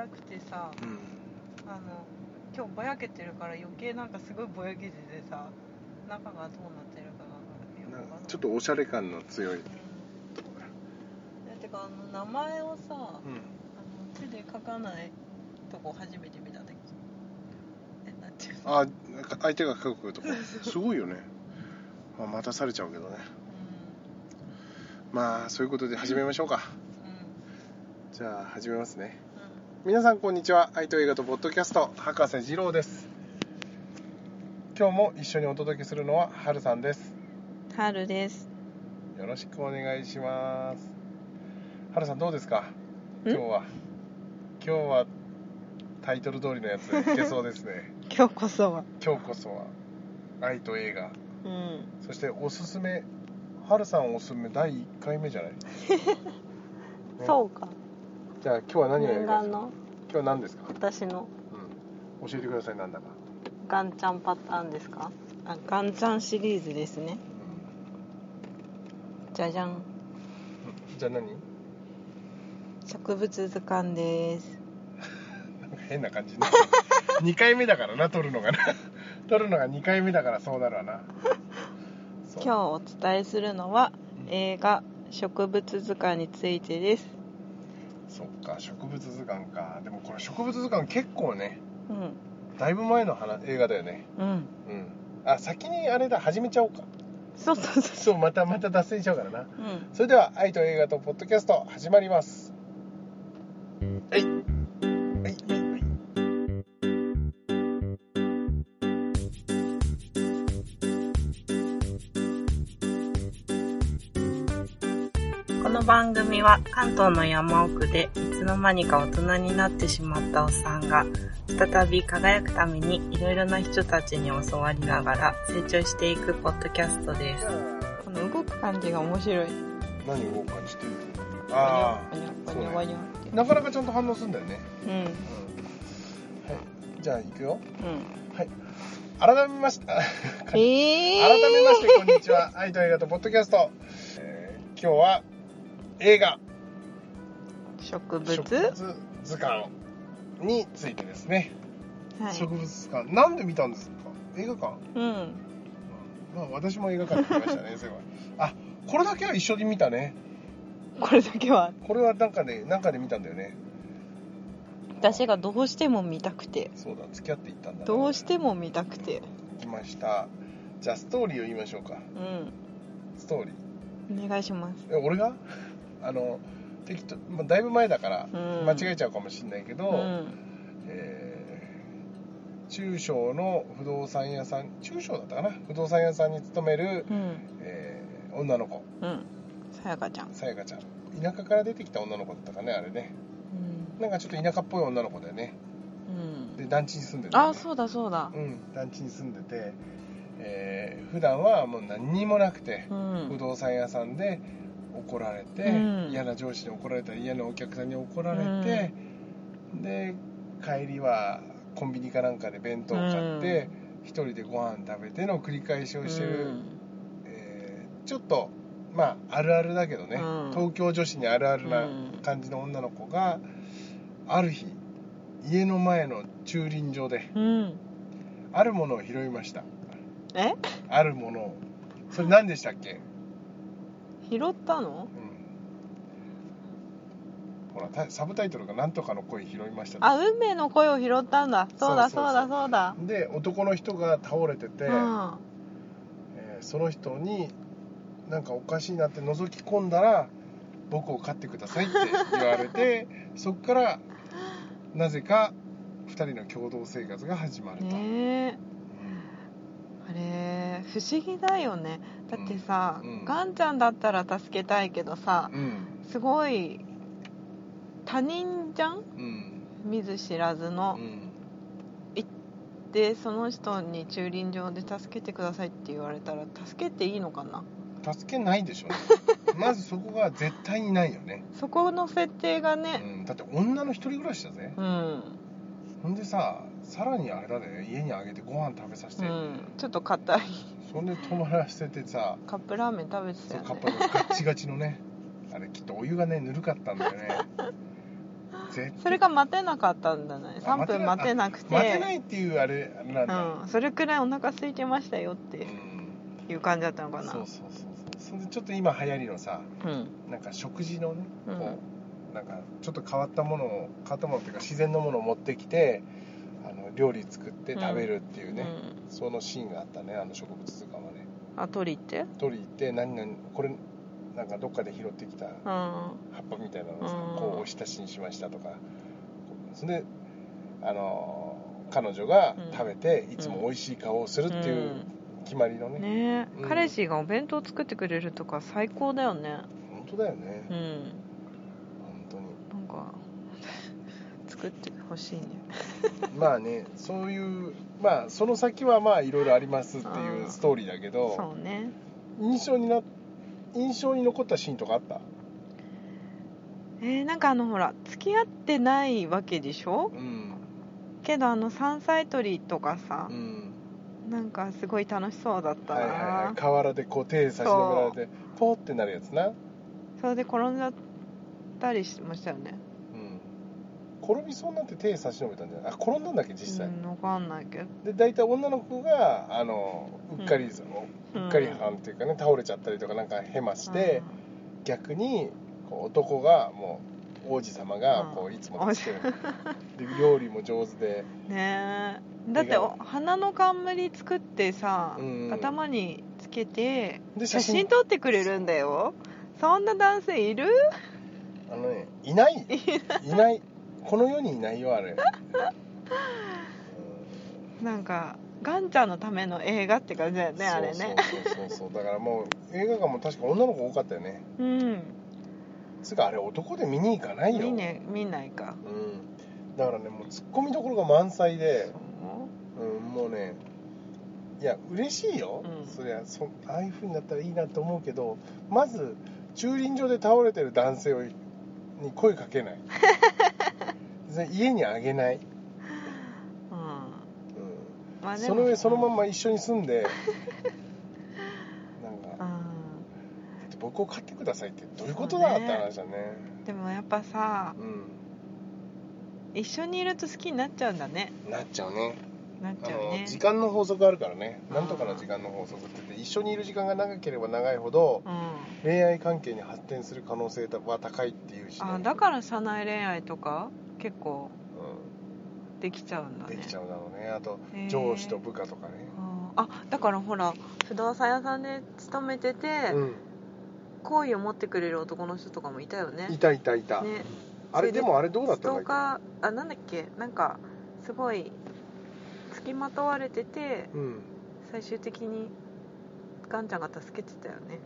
暗くてさうんあの今日ぼやけてるから余計なんかすごいぼやけててさ中がどうなってるかないちょっとおしゃれ感の強い。うん。えてかあの名前をさ、うん。あの手で書かないとこ初めて見た時えなんていう。のあなんか相手が書くとこ。すごいよね、まあ、待たされちゃうけどね。まあそういうことで始めましょうか。うん。うんじゃあ始めますね。う皆さんこんにちは。愛と映画とポッドキャスト。博士二郎です。今日も一緒にお届けするのははるさんです。ん春です。よろしくお願いします。はるさんどうですか？ん？今日は。今日はタイトル通りのやついけそうですね。今日こそは。今日こそは。愛と映画。うん。そしておすすめ。はるさんおすすめ第1回目じゃない、ね そうかじゃあ今日は何をやりますか？今日は何ですか、私の。うん、教えてくださいなんだか、ガンちゃんパターンですか？あガンちゃんシリーズですね。じゃじゃん。うんじゃあ何？植物図鑑です。なんか変な感じになってる2回目だからな撮るのがな。撮るのが2回目だからそうなるわな。今日お伝えするのはうん。映画植物図鑑についてですか植物図鑑か。でもこれ植物図鑑結構ねうん。だいぶ前の話映画だよね。うん。うん。あ先にあれだ始めちゃおうか。そうそうそう。そうまたまた脱線しちゃうからな。うん。それでは愛と映画とポッドキャスト始まります。はいの番組は関東の山奥でいつの間にか大人になってしまったおっさんが再び輝くためにいろいろな人たちに教わりながら成長していくポッドキャストです。この動く感じが面白い。何を感じてるあバニャバそうね。なかなかちゃんと反応するんだよね。うん。うんはい。じゃあ行くよ。うん。はい。改めまして改えー、めましてこんにちは。愛と映画とポッドキャスト、えー今日は映画。植物？図鑑についてですね、はい。植物図鑑。なんで見たんですか？映画館？うん。まあ私も映画館に行きましたね そういえば。あこれだけは一緒に見たね。これだけは？これはなんかでなんかで見たんだよね。私がどうしても見たくて。そうだ付き合って行ったんだなどうしても見たくて。行きました。じゃあストーリーを言いましょうか。うん。ストーリー。お願いします。え俺が？あの適当、まあ、だいぶ前だからうん。間違えちゃうかもしれないけど、うん。えー中小の不動産屋さん中小だったかな？不動産屋さんに勤める、うん。えー女の子。うん。さやかちゃん。さやかちゃん。田舎から出てきた女の子だったかねあれね。うん。なんかちょっと田舎っぽい女の子だよね。うん。で団地に住んでるねあそうだそうだ。うん団地に住んでて、えー普段はもう何にもなくてう、ん。不動産屋さんで怒られて、うん。嫌な上司に怒られたり嫌なお客さんに怒られて、で帰りはコンビニかなんかで弁当を買って、一人でご飯食べての繰り返しをしてる、えーちょっとまああるあるだけどね、うん。東京女子にあるあるなうん。感じの女の子がある日家の前の駐輪場でうん、うん、あるものを拾いました。え？あるものを。それ何でしたっけ、拾ったの？うん、ほらタサブタイトルが「なんとかの声拾いました」あ運命の声を拾ったんだ。そうだそうだそうだ。で男の人が倒れてて、うん。えーその人になんかおかしいなって覗き込んだら僕を飼ってくださいって言われて そこからなぜか2人の共同生活が始まると、ねえ。あれ不思議だよねだってさ、うん。うんガンちゃんだったら助けたいけどさうん。すごい他人じゃん？うん。見ず知らずうの、んでその人に駐輪場で助けてくださいって言われたら助けていいのかな？助けないでしょ。まずそこが絶対にないよね、そこの設定がうねん、だって女の一人暮らしだぜ。うん、うんほんでささらにあれだね家にあげてご飯食べさせて、ちょっと硬いそんで泊まらせてさ。カップラーメン食べてたよね。カップのガッチガチのね。あれきっとお湯がねぬるかったんだよね。それが待てなかったんだね。あ3分待てなくて。待てないっていうあれなんだ、うん、それくらいお腹空いてましたよってうん。いう感じだったのかな。そうそうそうそう。それでちょっと今流行りのさうん。なんか食事のねうん。こうなんかちょっと変わったものを変わったものっていうか自然のものを持ってきてあの料理作って食べるっていうね、そのシーンがあったねあの植物図鑑はね。うん、あ鳥って？取り行って何々これなんかどっかで拾ってきたうん。葉っぱみたいなのをさ、うん。こうおひたしにしましたとか。それであの彼女が食べていつも美味しい顔をするっていう決まりのね、ね。え、うん。彼氏がお弁当作ってくれるとか最高だよね。本当だよね、うん。本当に。なんか 作ってほしいね。まあねそういうまあその先はまあいろいろありますっていううんストーリーだけどそうね。印象にな印象に残ったシーンとかあった？えー、なんかあのほら付き合ってないわけでしょ？うん。けどあの山菜採りとかさう、ん。なんかすごい楽しそうだったな、はいはいはい。河原でこう手差し伸べられてポーってなるやつな。それで転んじゃったりしましたよね。うん転びそうになって手差し伸べたんじゃない？あ転んだんだっけ実際、うん分かんないけど。で大体女の子があのうっかり、うんそのうっかり犯っていうかね倒れちゃったりとかなんかヘマして、逆にこう男がもう王子様がこううんいつも助ける、で料理も上手で。うんねえ。だってお花の冠作ってさ、うん。頭につけてで写真。撮ってくれるんだよ。そんな男性いる？あのね いない。いないこの世にいないよあれ、なんかガンちゃんのための映画って感じだようんねあれねそうそうそう。そう だからもう映画館も確か女の子多かったよね。うん。つうかあれ男で見に行かないよ、見,、ね、見ないか。うん、だからねもうツッコミどころが満載でそううん、もうねいや嬉しいよ、うん。そりゃそああいう風になったらいいなと思うけどまず駐輪場で倒れてる男性をに声かけない で家にあげない、うん。うん。まあでも。その上そのまま一緒に住んで。なんか。うん。僕を飼ってくださいってどういうことだそうねって話だね。でもやっぱさう一緒にいると好きになっちゃうんだね。んなっちゃうね。なっあちゃうね。の時間の法則あるからね。うんなんとかの時間の法則って言って一緒にいる時間が長ければ長いほどうん。恋愛関係に発展する可能性は高いっていうし、ね、あだから社内恋愛とか結構うできちゃうんだん、ね。できちゃうだろうね。あと上司と部下とかね。ああだからほら不動産屋さんで勤めてて、うん。好意を持ってくれる男の人とかもいたよね。いたいたいた、ね。あれででもあれどうだっスたんだっけトーカーあなんだっけ？なんかすごい付きまとわれててうん。最終的にガンちゃんが助けてたよね。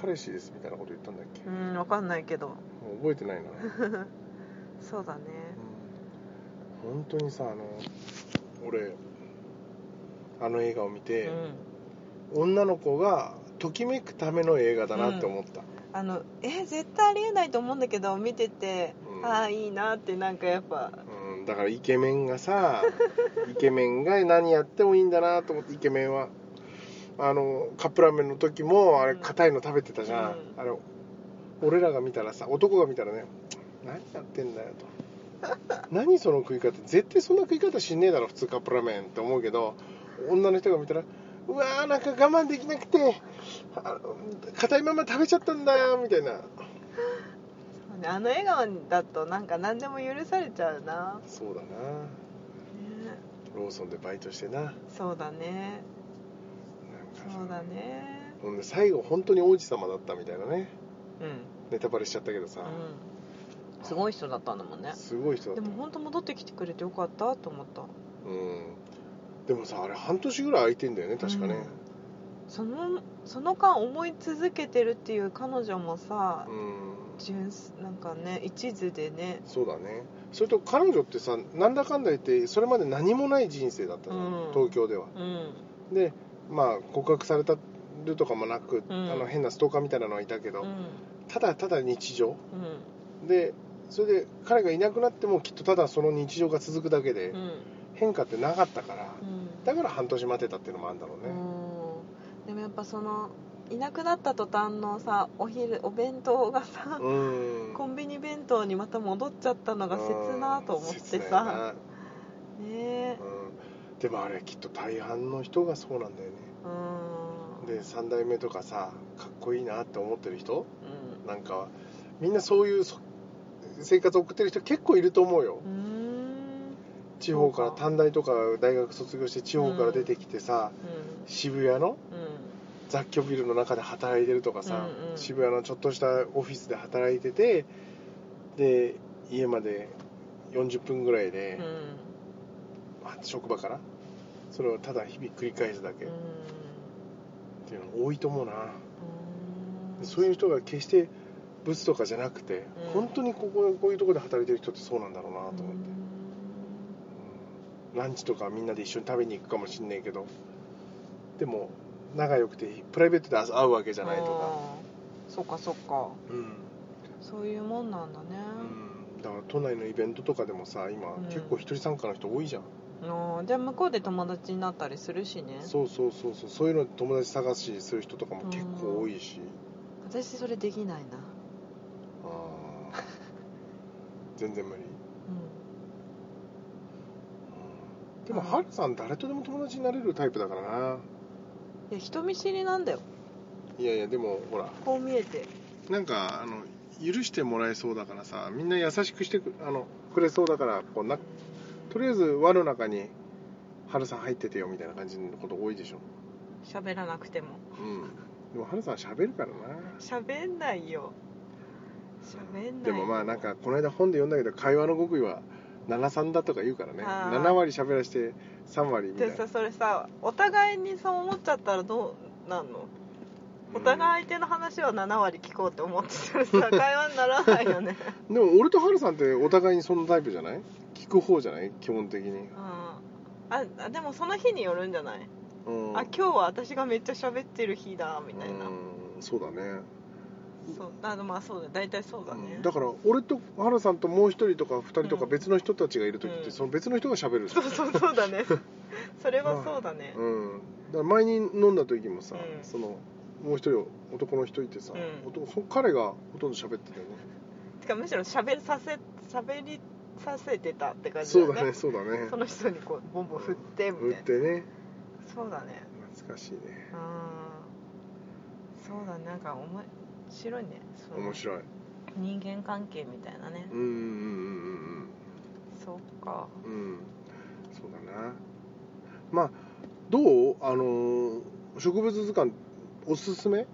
彼氏ですみたいなこと言ったんだっけ、うんわかんないけど。もう覚えてないな、そうだね。うん、本当にさあの俺あの映画を見て、女の子がときめくための映画だなって思った、あのえ絶対ありえないと思うんだけど見てて、うん。ああいいなってなんかやっぱ。うん、だからイケメンがさ イケメンが何やってもいいんだなと思ってイケメンは。あのカップラーメンの時もあれうん。硬いの食べてたじゃん、うん。あれ俺らが見たらさ男が見たらね何やってんだよと 何その食い方絶対そんな食い方しねえだろ普通カップラーメンって思うけど女の人が見たらうわーなんか我慢できなくて硬いまま食べちゃったんだよみたいな。あの笑顔だとなんか何でも許されちゃうな、そうだな。ね、ローソンでバイトしてな。そうだね。そうだね最後本当に王子様だったみたいなね。うん。ネタバレしちゃったけどさ、うんすごい人だったんだもんね。すごい人だった。でも本当戻ってきてくれてよかったと思った。うん。でもさあれ半年ぐらい空いてんだよね確かね。そのその間思い続けてるっていう彼女もさうん、純なんかね一途でね。そうだね。それと彼女ってさなんだかんだ言ってそれまで何もない人生だったの、うん。東京では。うん。でまあ告白されたるとかもなく、うん。あの変なストーカーみたいなのはいたけど、うん。ただただ日常。うん。でそれで彼がいなくなってもきっとただその日常が続くだけで、うん。変化ってなかったからうん。だから半年待てたっていうのもあるんだろうね、うん。でもやっぱそのいなくなった途端のさお昼お弁当がさ、うん。コンビニ弁当にまた戻っちゃったのが切なと思ってさ。なね。えうん、でもあれきっと大半の人がそうなんだよね。うん。で3代目とかさかっこいいなって思ってる人？うん。なんかみんなそういうそ生活を送ってる人結構いると思うよ。地方から短大とか大学卒業して地方から出てきてさ、う渋谷のん。雑居ビルの中で働いてるとかさ、うんうん。渋谷のちょっとしたオフィスで働いててで家まで40分ぐらいでうん、職場からそれをただ日々繰り返すだけ。っうん。ていうの多いと思うな、そういう人が決してブツとかじゃなくて、うん。本当にこここういうところで働いてる人ってそうなんだろうなと思って、うん。ランチとかみんなで一緒に食べに行くかもしんないけど。でも仲良くてプライベートで会うわけじゃないとか。そっかそっか。うん、そういうもんなんだね、うん、だから都内のイベントとかでもさ今、うん。結構一人参加の人多いじゃん。じゃあ向こうで友達になったりするしね。そうそうそうそう。そういうの友達探しする人とかも結構多いし、私それできないなあー全然無理、ううん。でもハルさん誰とでも友達になれるタイプだからな。んいや人見知りなんだよ。いやいやでもほら。こう見えて。なんかあの許してもらえそうだからさみんな優しくしてくあのくれそうだからこうなとりあえず輪の中にハルさん入っててよみたいな感じのこと多いでしょ。喋らなくても。うん。でもハルさん喋るからな。喋んないよでもまあなんかこの間本で読んだけど会話の極意は73だとか言うからね。あー。7割喋らして3割みたいなでさそれさお互いにそう思っちゃったらどうなんの？お互い相手の話は7割聞こうって思ってたらさ 会話にならないよね。でも俺とハルさんってお互いにそのタイプじゃない？聞く方じゃない？基本的に。うん。ああでもその日によるんじゃない、うん。あ今日は私がめっちゃ喋ってる日だみたいな、うん。そうだねそうあまあそうだ大体そうだね、だから俺とハルさんともう一人とか二人とかうん別の人たちがいる時って、うん。その別の人が喋るそうそうそうだね。それはそうだね、うん。だから前に飲んだ時もさ、うん。そのもう一人男の人いてさ、うん。男そ彼がほとんど喋ってたよねてかむしろ喋させ喋りさせてたって感じそうだねそうだね。その人にこうボンボン振ってみたいな。振ってね。そうだね。懐かしいね。うん。そうだね。なんか面白いね。その面白い。人間関係みたいなね。うんうんうんそっかうん。うんうん。そうだな。まあどう？あのー植物図鑑おすすめ？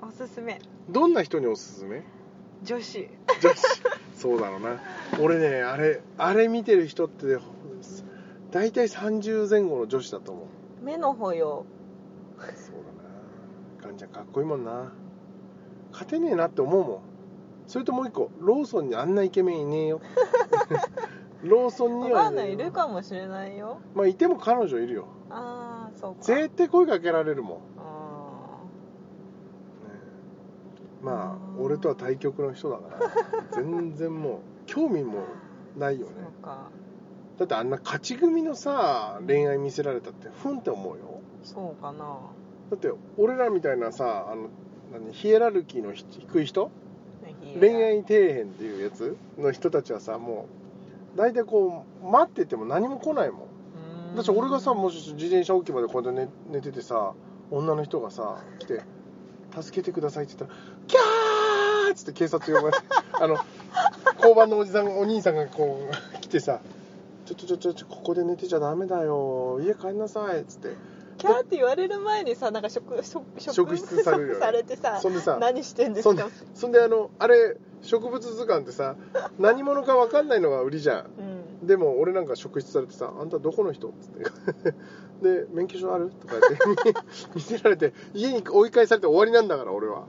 おすすめ。どんな人におすすめ？女子。女子。そうだろうな。俺ねあれあれ見てる人って大体30前後の女子だと思う。目の保養。そうだな。ガンちゃんかっこいいもんな勝てねえなって思うもん。それともう一個ローソンにあんなイケメンいねえよ。ローソンにわかはいねえよ。んない。いるかもしれないよ。まあいても彼女いるよ。ああそうか。絶対声かけられるもん、ねあまあうん。俺とは対極の人だから 全然もう興味もないーよね。そうか。だってあんな勝ち組のさ恋愛見せられたってふんって思うよ。そうかな。だって俺らみたいなさあの何ヒエラルキーのひ低い人？恋愛底辺っていうやつの人たちはさもう大体こう待ってても何も来ないもん。だって俺がさもし自転車置き場でこうやって寝寝ててさ女の人がさ来て「助けてください」って言ったら「キャー!」っつって警察呼ばれて あの交番のおじさんお兄さんがこう来てさ「ちょちょちょちょちょここで寝てちゃダメだよ家帰んなさい」っつってキャーって言われる前にさなんか職職職質されるよね。されてさそんでさ何してんですそんでかそんであのあれ植物図鑑ってさ何者か分かんないのが売りじゃん。うん。でも俺なんか職質されてさ「あんたどこの人?」っつって。で「免許証ある?」とか言って見せられて家に追い返されて終わりなんだから俺は。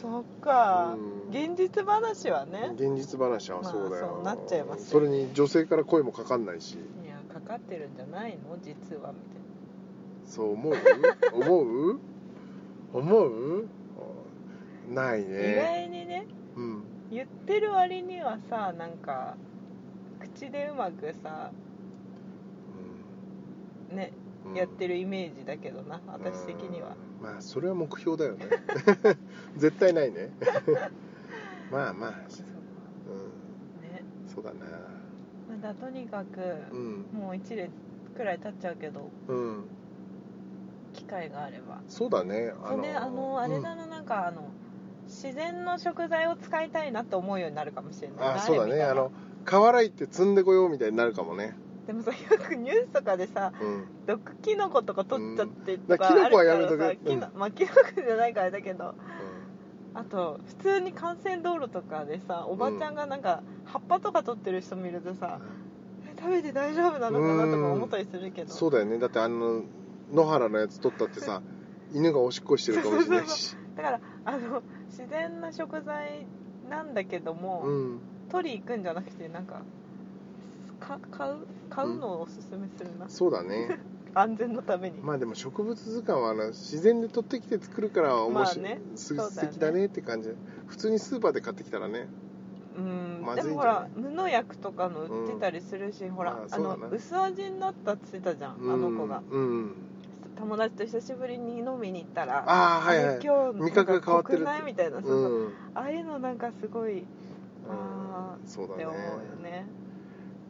そっか。うん。現実話はね。現実話はそうだよ、まあそうなっちゃいますそれに女性から声もかかんないし。いやかかってるんじゃないの？実はみたいそう思う？思う？思う？ないな、意外にねう？ん言ってる割にはさなんか口でう？まくさう？んねやってるイメージだけどな、私的にはまあそれは目標だよね絶対ないねまあまあそう？う？んねそう？だなまだとにかく、う？んもう？1列くらい経っちゃう？けどう？ん会があれば。そうだね。そうねあのあれだな、なんかあの自然の食材を使いたいなって思うようになるかもしれない。あそうだね。あの河原行って積んでこようみたいになるかもね。でもさよくニュースとかでさうん。毒キノコとか取っちゃってとだかからキノコはやめとけさキノまあキノコじゃないからだけど。あと普通に幹線道路とかでさおばちゃんがなんか葉っぱとか取ってる人見るとさ、え食べて大丈夫なのかな？とか思ったりするけど。そうだよね。だってあの野原のやつ取ったってさ犬がおしっこしてるかもしれないし。だからあの自然な食材なんだけども、うん。取り行くんじゃなくてなんかか買う買うのをおすすめするな、そうだね。安全のために、まあでも植物図鑑はあの自然で取ってきて作るから面白い、まあね。素敵だねって感じ。普通にスーパーで買ってきたらね。うん。まずいんじゃない？でもほら無農薬とかの売ってたりするし、ほらまああの薄味になったって言ってたじゃん、あの子が。うん、うん友達と久しぶりに飲みに行ったらああはいはい。れ今日味覚が変わってるないみたいな、そうそううん。ああいうのなんかすごいあそうだね。ーって思うよね。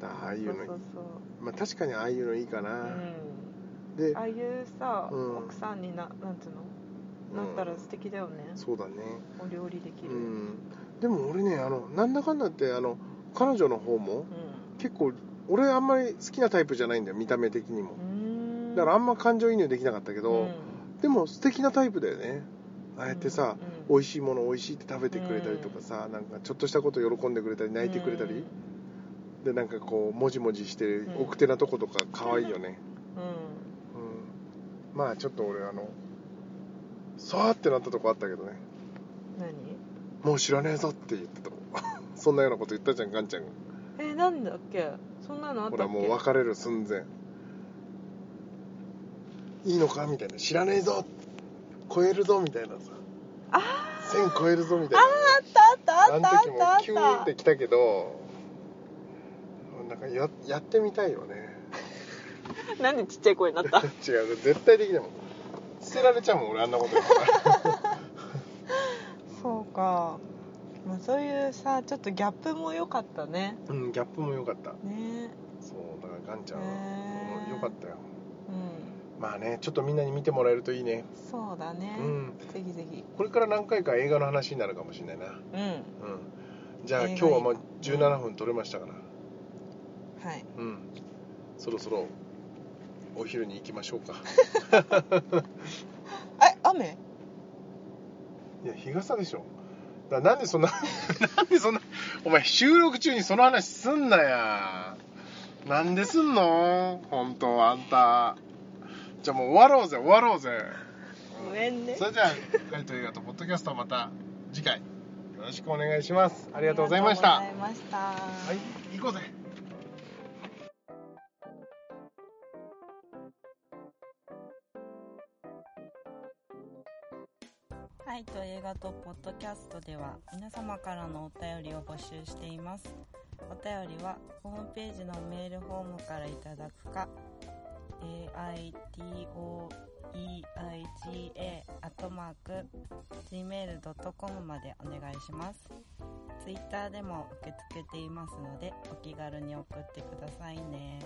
ああいうのそうそうそう。まあ確かにああいうのいいかな、うん。でああいうさ、うん。奥さんにななんつうの？なったら素敵だよね、そうだね。お料理できうる。うん、んでも俺ねあのなんだかんだってあの彼女の方も結構俺あんまり好きなタイプじゃないんだよ見た目的にも。うんだからあんま感情移入できなかったけど、うん。でも素敵なタイプだよね。ああやってさ、うん美味しいもの美味しいって食べてくれたりとかさ、なんかちょっとしたこと喜んでくれたり泣いてくれたり、でなんかこうもじもじして奥手なとことか可愛いよね、うん。うん、まあちょっと俺あのさーってなったとこあったけどね。何？もう知らねえぞって言ってたとこ そんなようなこと言ったじゃんガンちゃんが。えなんだっけ？そんなのあったっけ？ほらもう別れる寸前いいのかみたいな。知らねえぞ。超えるぞみたいなさ。あ線超えるぞみたいあなあったあったああの時もった。あっキューンってた来たけどなんかややってみたいよね。なんでちっちゃい声になった？違う絶対できないもん。捨てられちゃうもん俺あんなこと そうか、まあ、そういうさちょっとギャップも良かったね。うんギャップも良かった。ね。そうだからガンちゃんはへー良かったよ。うんまあねちょっとみんなに見てもらえるといいね。そうだね、うん。ぜひぜひ。これから何回か映画の話になるかもしれないな。うん。うん。じゃあ今日はもう17分撮れましたから。はい。うん。そろそろお昼に行きましょうか。え雨？いや日傘でしょ。だなんでそんな なんでそんなお前収録中にその話すんなや。なんですんの？本当あんたじゃあもう終わろうぜ終わろうぜ。ごめんね。それじゃあ「カイト映画とポッドキャスト」また次回。よろしくお願いします。ありがとうございました。ありがとうございました。はい行こうぜ。はいと映画とポッドキャストでは皆様からのお便りを募集しています。お便りはホームページのメールフォームからいただくか aitoeiga.gmail.com までお願いします。ツイッターでも受け付けていますのでお気軽に送ってくださいね。